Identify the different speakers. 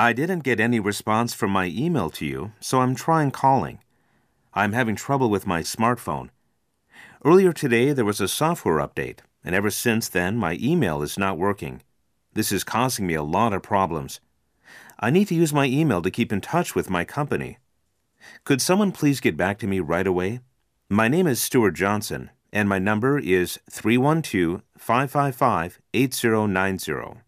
Speaker 1: I didn't get any response from my email to you, so I'm trying calling. I'm having trouble with my smartphone. Earlier today, there was a software update, and ever since then, my email is not working. This is causing me a lot of problems. I need to use my email to keep in touch with my company. Could someone please get back to me right away? My name is Stuart Johnson, and my number is 312 555 8090.